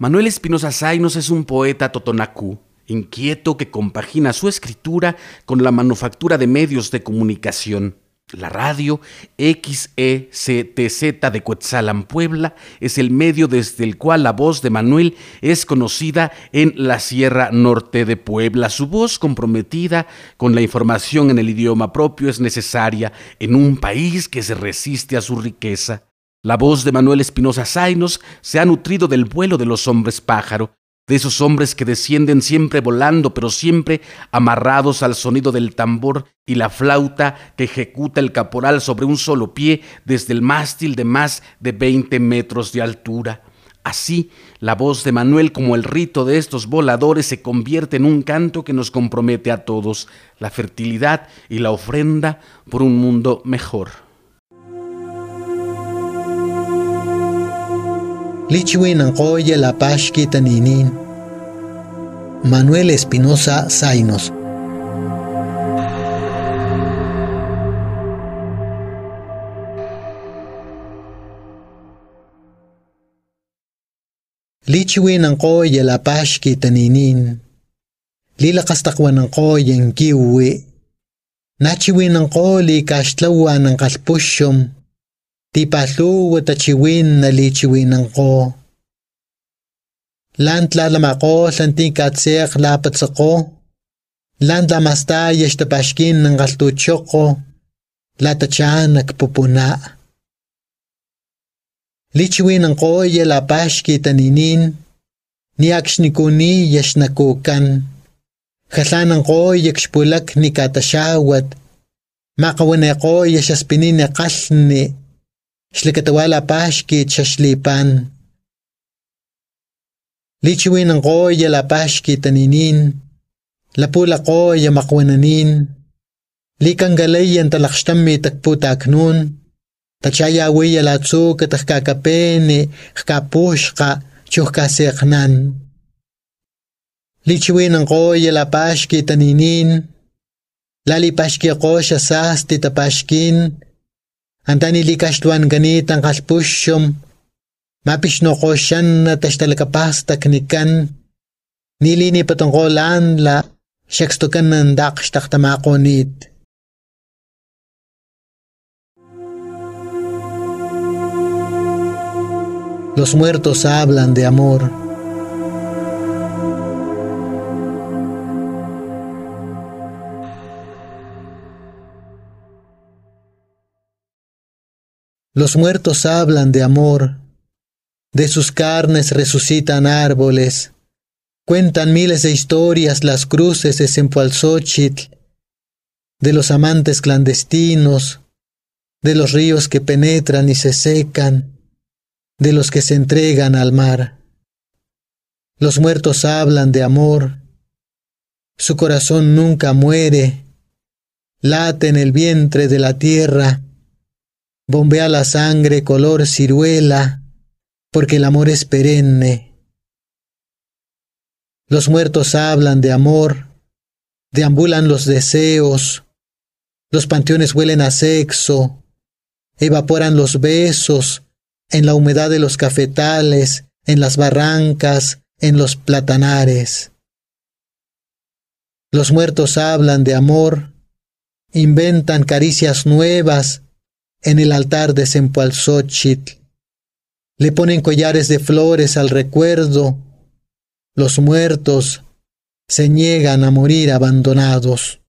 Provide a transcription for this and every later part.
Manuel Espinosa Zainos es un poeta totonacú, inquieto que compagina su escritura con la manufactura de medios de comunicación. La radio XECTZ de Cuetzalan, Puebla, es el medio desde el cual la voz de Manuel es conocida en la Sierra Norte de Puebla. Su voz comprometida con la información en el idioma propio es necesaria en un país que se resiste a su riqueza. La voz de Manuel Espinosa Zainos se ha nutrido del vuelo de los hombres pájaro, de esos hombres que descienden siempre volando, pero siempre amarrados al sonido del tambor y la flauta que ejecuta el caporal sobre un solo pie desde el mástil de más de 20 metros de altura. Así, la voz de Manuel como el rito de estos voladores se convierte en un canto que nos compromete a todos, la fertilidad y la ofrenda por un mundo mejor. lichiwin ang koya lapashki taninin. Manuel Espinosa Zainos. Lichiwin ang koya lapashki taninin. Lilakastakwan ang koya ang kiwi. Nachiwin ang koli kastlawan ang kalpusyom Ti paslu watachiwin nalichiwinan ko. Lan tlalam ako santing katsek lapat sa ko. Lan lamasta yestapashkin ng gastutsyo ko. Latatyan nagpupuna. Lichiwinan ko yelapash kitaninin. Niyaks ni kuni yes nakukan. Kasanan ko yakspulak ni katashawat. Makawan ako yasaspinin ni. Xlekateualapajxki chaxlipan. Lichiuinancoya lapajxki taninin, lapulacoya maqwananin, licancaleya ntalaxtami tacputa acnun, tachayawiya latzuca tajcacapeni xcapuxqa chuhcasiqnan. Lichiuinancoya lapajxki taninin, lalipaxquiaqoxa sasti tapaxquin, Antani likas duan ganit ang kalpusyom. Mapis no ko siyan na tas talaga pasta kanikan. Nili ni patungkolan la siyakstukan ng dakas taktamako nit. Los muertos hablan de amor. Los muertos hablan de amor, de sus carnes resucitan árboles, cuentan miles de historias las cruces de Sempoalzóchitl, de los amantes clandestinos, de los ríos que penetran y se secan, de los que se entregan al mar. Los muertos hablan de amor, su corazón nunca muere, late en el vientre de la tierra, bombea la sangre color ciruela, porque el amor es perenne. Los muertos hablan de amor, deambulan los deseos, los panteones huelen a sexo, evaporan los besos en la humedad de los cafetales, en las barrancas, en los platanares. Los muertos hablan de amor, inventan caricias nuevas, en el altar de Sempoalzóchitl. Le ponen collares de flores al recuerdo. Los muertos se niegan a morir abandonados.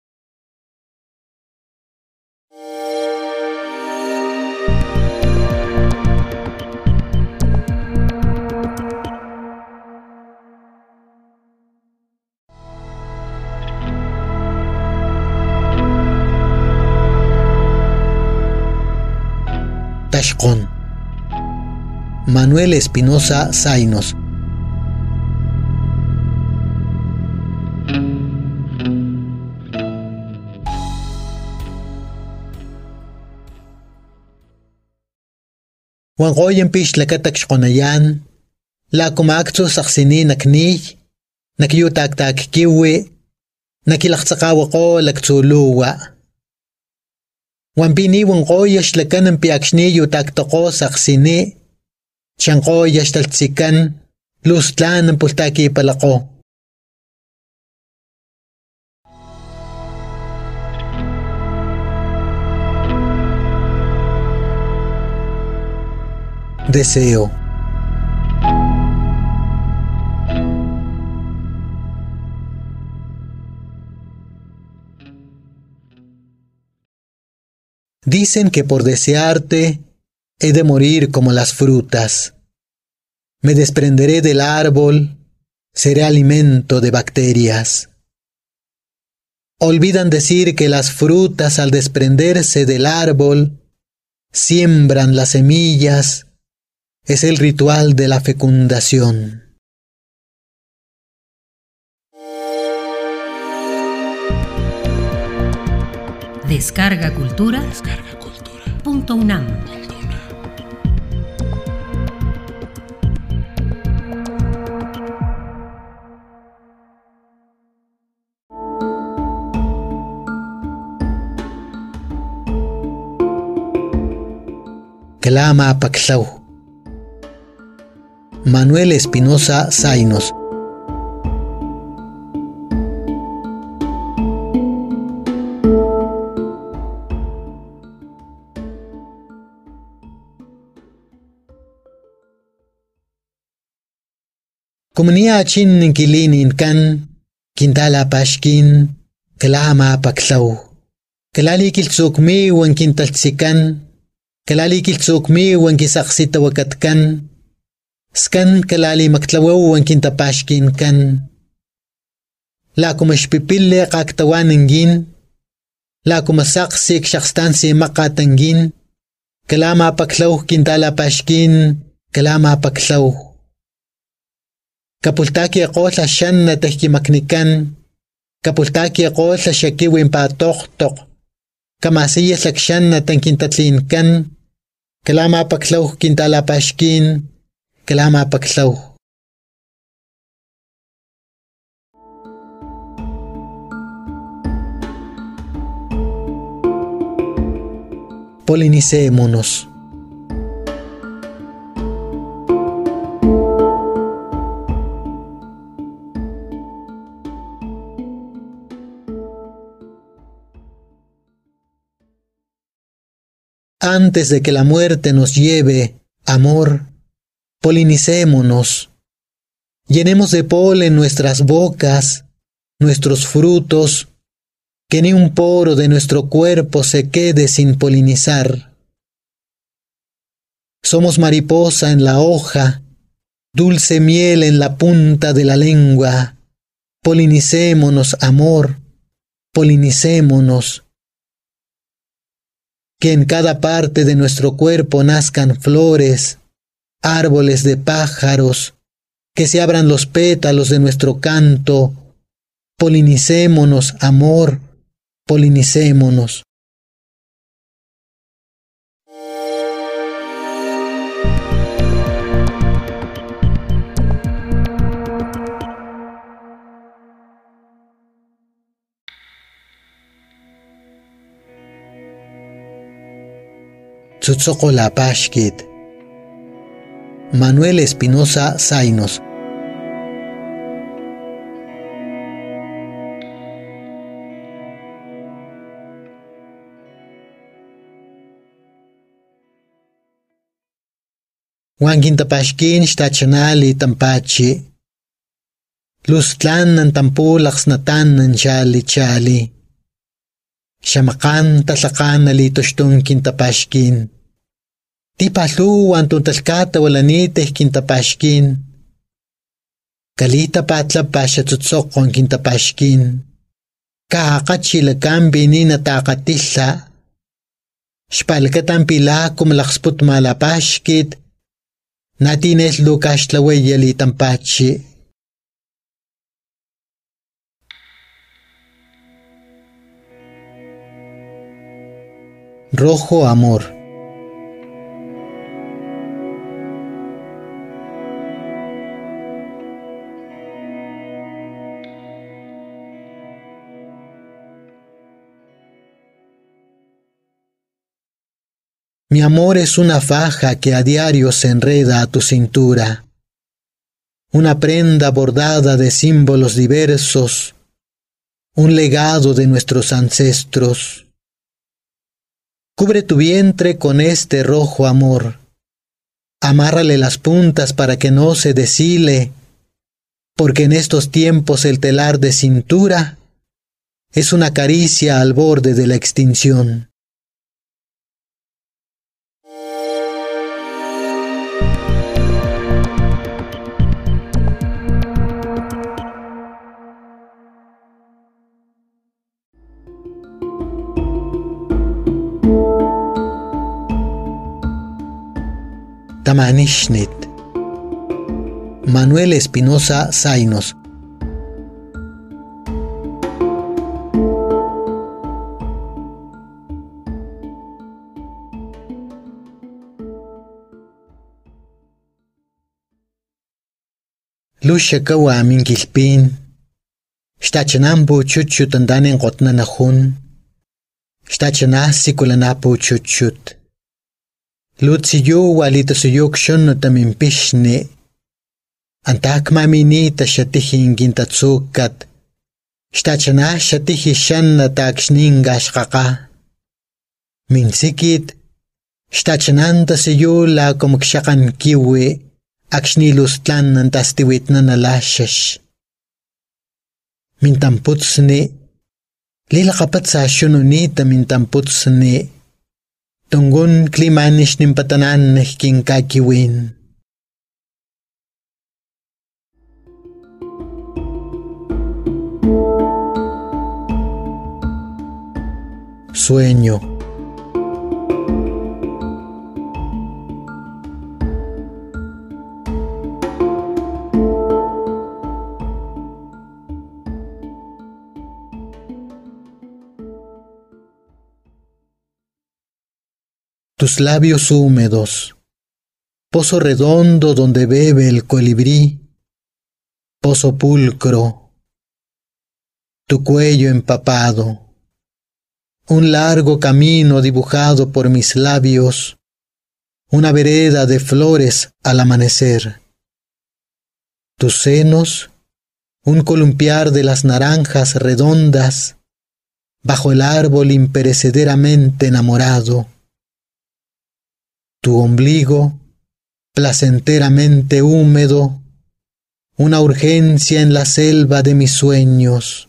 Tashkon. Manuel Espinosa Zainos. Wangoyen pish lakatak la kumakto saksini nakniy, nakyutak tak kiwi, nakilaktsakawa ko Wan piniwan koyax lakanan piakxniyu taktokosak sini. Chan koyax taltzikan, luz tlanan pultaki palako. Deseo. Dicen que por desearte he de morir como las frutas. Me desprenderé del árbol, seré alimento de bacterias. Olvidan decir que las frutas al desprenderse del árbol siembran las semillas, es el ritual de la fecundación. Descarga Cultura. Descarga Cultura. Punto UNAM. Clama Paxau. Manuel Espinosa Zainos. Kumnia chin kilinin kan kintala pashkin kelama paklau. Kelali kiltsukmi wan kintaltsikan. Kelali kiltsukmi wan kisaqsita wakatkan. Skan kelali maktlawaw wan kintapashkin kan. La kumashpipille kaktawaningin. La kumasaqsik shaqstansi maqatangin. Kelama paklaw kintala pashkin. Kelama paklaw. Kapultaki aqutla xanna tehkimaknikan, kapultaki aqutla xakiwin pa tohtoq, kamasiya xanna tankintatlinkan, kalama paklauj kintalapashkin, kalama paklauj. Polinice monos. Antes de que la muerte nos lleve, amor, polinicémonos, llenemos de polen nuestras bocas, nuestros frutos, que ni un poro de nuestro cuerpo se quede sin polinizar. Somos mariposa en la hoja, dulce miel en la punta de la lengua, polinicémonos, amor, polinicémonos que en cada parte de nuestro cuerpo nazcan flores, árboles de pájaros, que se abran los pétalos de nuestro canto, polinicémonos, amor, polinicémonos. La Pashkit. Manuel Espinosa Zainos. Wangintapashkin shtachanali tampachi. Lustlan ng tampulaks na tan ng chali-chali. Shamakan talakan tipahluwan tuntalkata walanitej kintapaxkin. Kalita patla paxatzotzokon kintapaxkin. Kaakachilakambin nina taqatilla. Xpalkatan pilakum laxsput malapaxkit. Natines lukaxtlaweyelitan pachi. Rojo Amor Mi amor es una faja que a diario se enreda a tu cintura. una prenda bordada de símbolos diversos, un legado de nuestros ancestros. Cubre tu vientre con este rojo amor. Amárrale las puntas para que no se deshile, porque en estos tiempos el telar de cintura es una caricia al borde de la extinción. Samanishnet. Manuel Espinosa Zainos. Lushakawa min kilpin. Shtachanambu chuchut andanen qotnanajun. Shtachanah sikulanapbu chuchut. Lutziyo walita suyukshon notaminpixni. Antakmaminita xatihin kintatsukat. Xtachana xatihi xanna takxningashqaqa. Minsikit, xtachananta siyula komkxaqan kiwi, akxnilustlanan tastiwitnan alaxax. Mintamputsni, lilaqapatsa xununita mintamputsni. Tungun klimanish nimpatanan king kakiwin. Sueño. Tus labios húmedos, pozo redondo donde bebe el colibrí, pozo pulcro, tu cuello empapado, un largo camino dibujado por mis labios, una vereda de flores al amanecer, tus senos, un columpiar de las naranjas redondas, bajo el árbol imperecederamente enamorado, tu ombligo, placenteramente húmedo, una urgencia en la selva de mis sueños.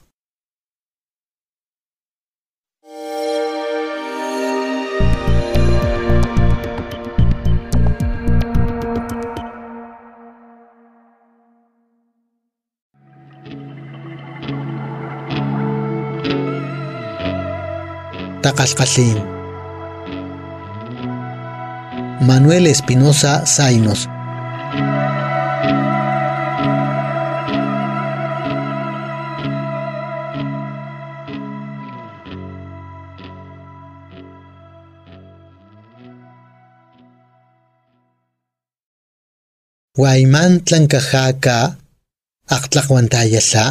Taqalqalin Manuel Espinosa Zainos. Waimantlan kajaka aqtlaqwantayasa.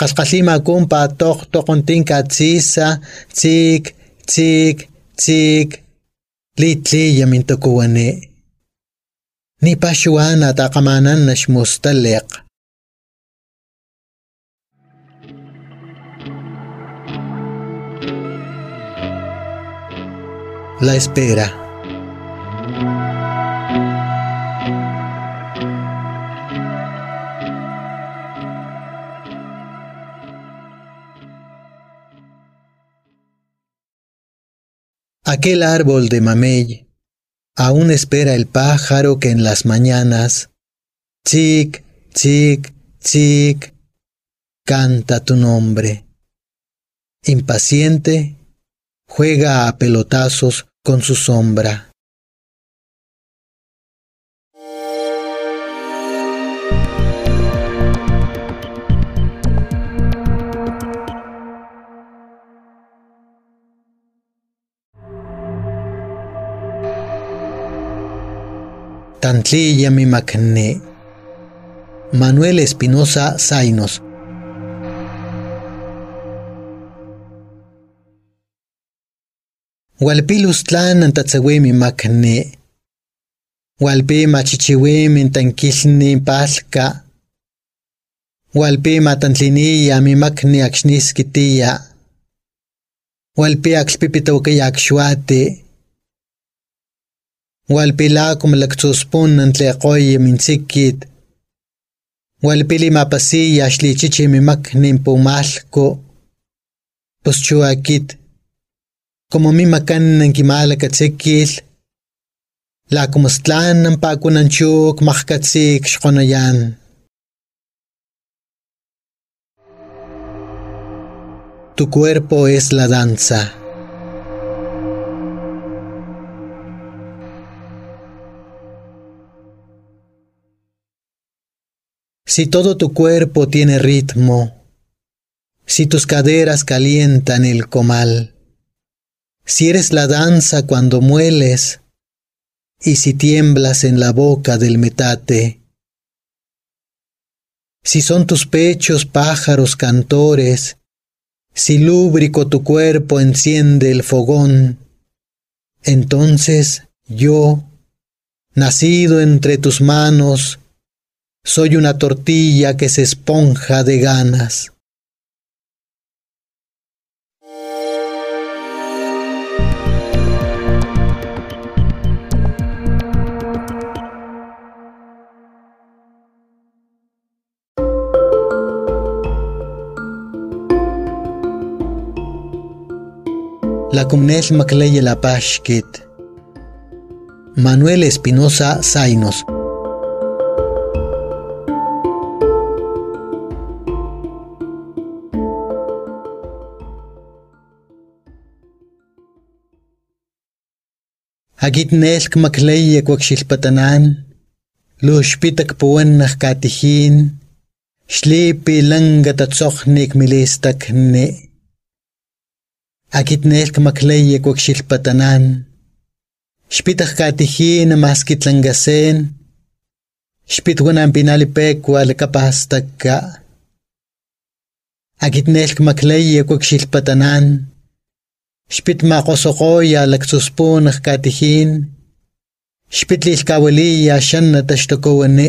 Qasqallima kumpa toq toqontinka tsisa, tsik, tsik, tli tli yamintokuwani. Nipa xuana taqamanan naxmustaliq. La espera. Aquel árbol de mamey aún espera el pájaro que en las mañanas, chic, chic, chic, canta tu nombre. Impaciente, juega a pelotazos con su sombra. Tantlilla mi macne. Manuel Espinosa Zainos. Walpilustlan mi macne. Walpima chichiwimin tankilni palka. Walpima tantliniya mimakni akshniski tiya. Walpi akspipitawkaya akshwati. Walpilakum laktsuspun nantleqoyi mintsikit. Walpili mapasiya ashlichichi mimaknin pumalko. Puschuakit. Como mimakan nankimalaka tsikil. La ng pakunanchuk makkatsik shkonayan. Tu cuerpo es la danza. Si todo tu cuerpo tiene ritmo, si tus caderas calientan el comal, si eres la danza cuando mueles, y si tiemblas en la boca del metate, si son tus pechos pájaros cantores, si lúbrico tu cuerpo enciende el fogón, entonces yo, nacido entre tus manos, soy una tortilla que se esponja de ganas. La Cumnel Macleye La Pashkit. Manuel Espinosa Zainos. Akit nelk maklaya kuak xilpatanan, luxpitak puanaj katijin, xlipi langa tatzohnik milistak ne. Akit nelk maklaya kuak xilpatanan, xpitaj katijin maski tlangasen, xpitwan ampinali pekua lakapastak ka. Akit nelk maklaya kuak xilpatanan, Xpitmakosocoya lactsuspunaj catijin, xpitlilcaueliya xana taxtocouani,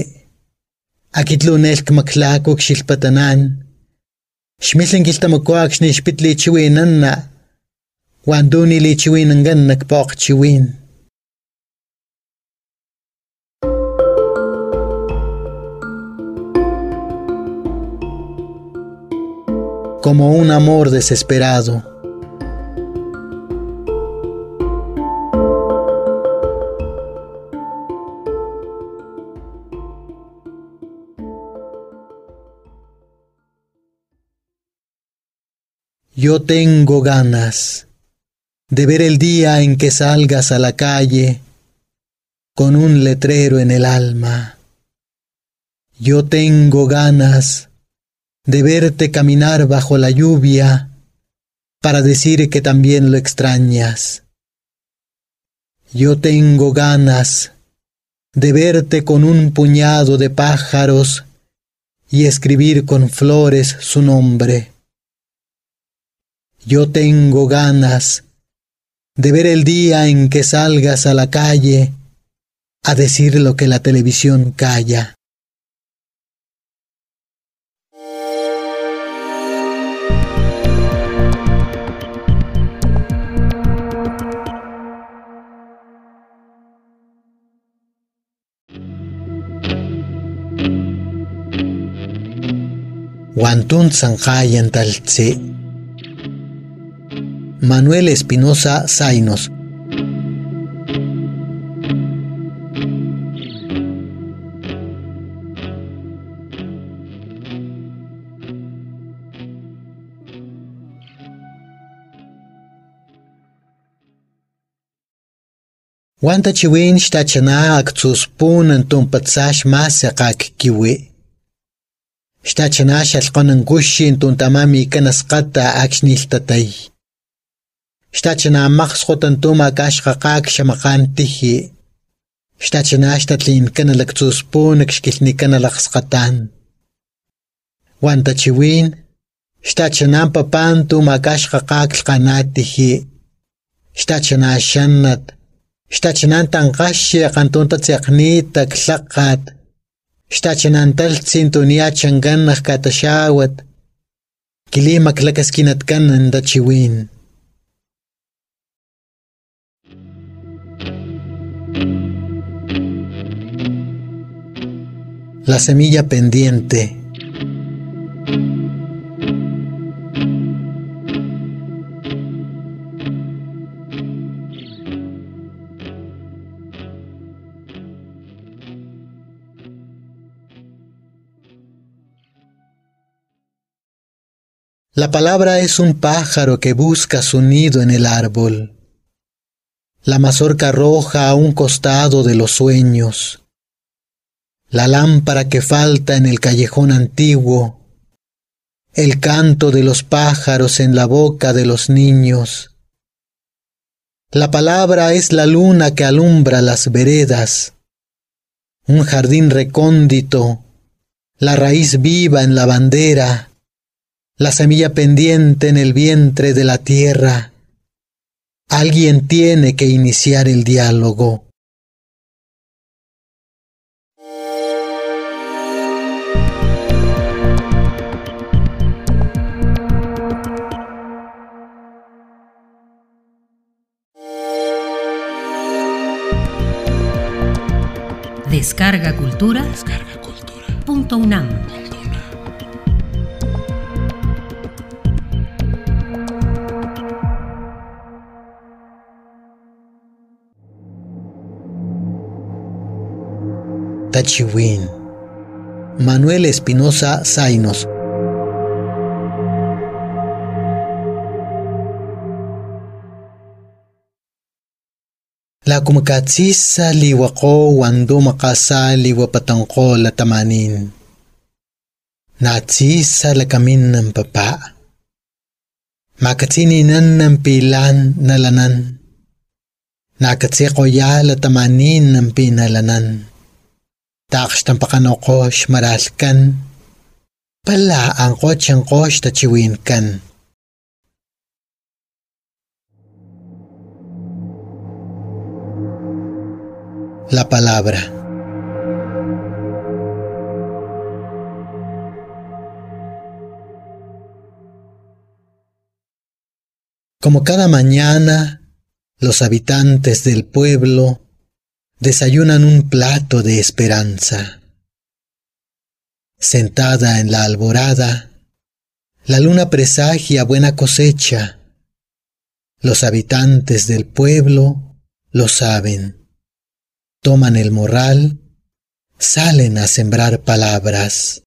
akitlunel kmaklaco xilpatanan, xmitlen kiltamocoac xnixpitlichiuinana, uan dunilichiuinanganak pokchiuin. como un amor desesperado. Yo tengo ganas de ver el día en que salgas a la calle con un letrero en el alma. Yo tengo ganas de verte caminar bajo la lluvia para decir que también lo extrañas. Yo tengo ganas de verte con un puñado de pájaros y escribir con flores su nombre. Yo tengo ganas de ver el día en que salgas a la calle a decir lo que la televisión calla. Wantun Sanjayan Taltse Manuel Espinosa Zainos. Wanta chiwin shtachana aktuspun antum patsash masakak kiwi. Shtachana shalqonan gushin tuntamami kanasqata akshniltatay. Xtachinamaj xotantumakaxqaqak xamakantiyi. Xtachinaxta tlin kanalak tsuspun xkilni kanalak skatan. Wan tachiwin, xtachinan papan tumakaxqaqak lqanatiyi. Xtachinaxannat, xtachinan tanqaxi aqantunta tsiqnitak laqat. Xtachinantaltsin tunia changanaj kataxawat. Kilimak lakaskinatkanan tachiwin. La semilla pendiente. La palabra es un pájaro que busca su nido en el árbol. La mazorca roja a un costado de los sueños. La lámpara que falta en el callejón antiguo. El canto de los pájaros en la boca de los niños. La palabra es la luna que alumbra las veredas. Un jardín recóndito. La raíz viva en la bandera la semilla pendiente en el vientre de la tierra. Alguien tiene que iniciar el diálogo. Descarga Cultura. Descarga Cultura. Punto UNAM. Tachiwin. Manuel Espinosa Zainos. La kumakatsisa sa liwa ko wando makasa liwa patangko latamanin. Natsisa lakamin ng papa. Makatininan ng pilan nalanan. Nakatsi ko ya latamanin ng pinalanan. Takas tampakan ko shmaralkan. Pala ang kotsang ko tachiwin kan. La palabra. Como cada mañana, los habitantes del pueblo desayunan un plato de esperanza. Sentada en la alborada, la luna presagia buena cosecha. Los habitantes del pueblo lo saben. Toman el morral, salen a sembrar palabras.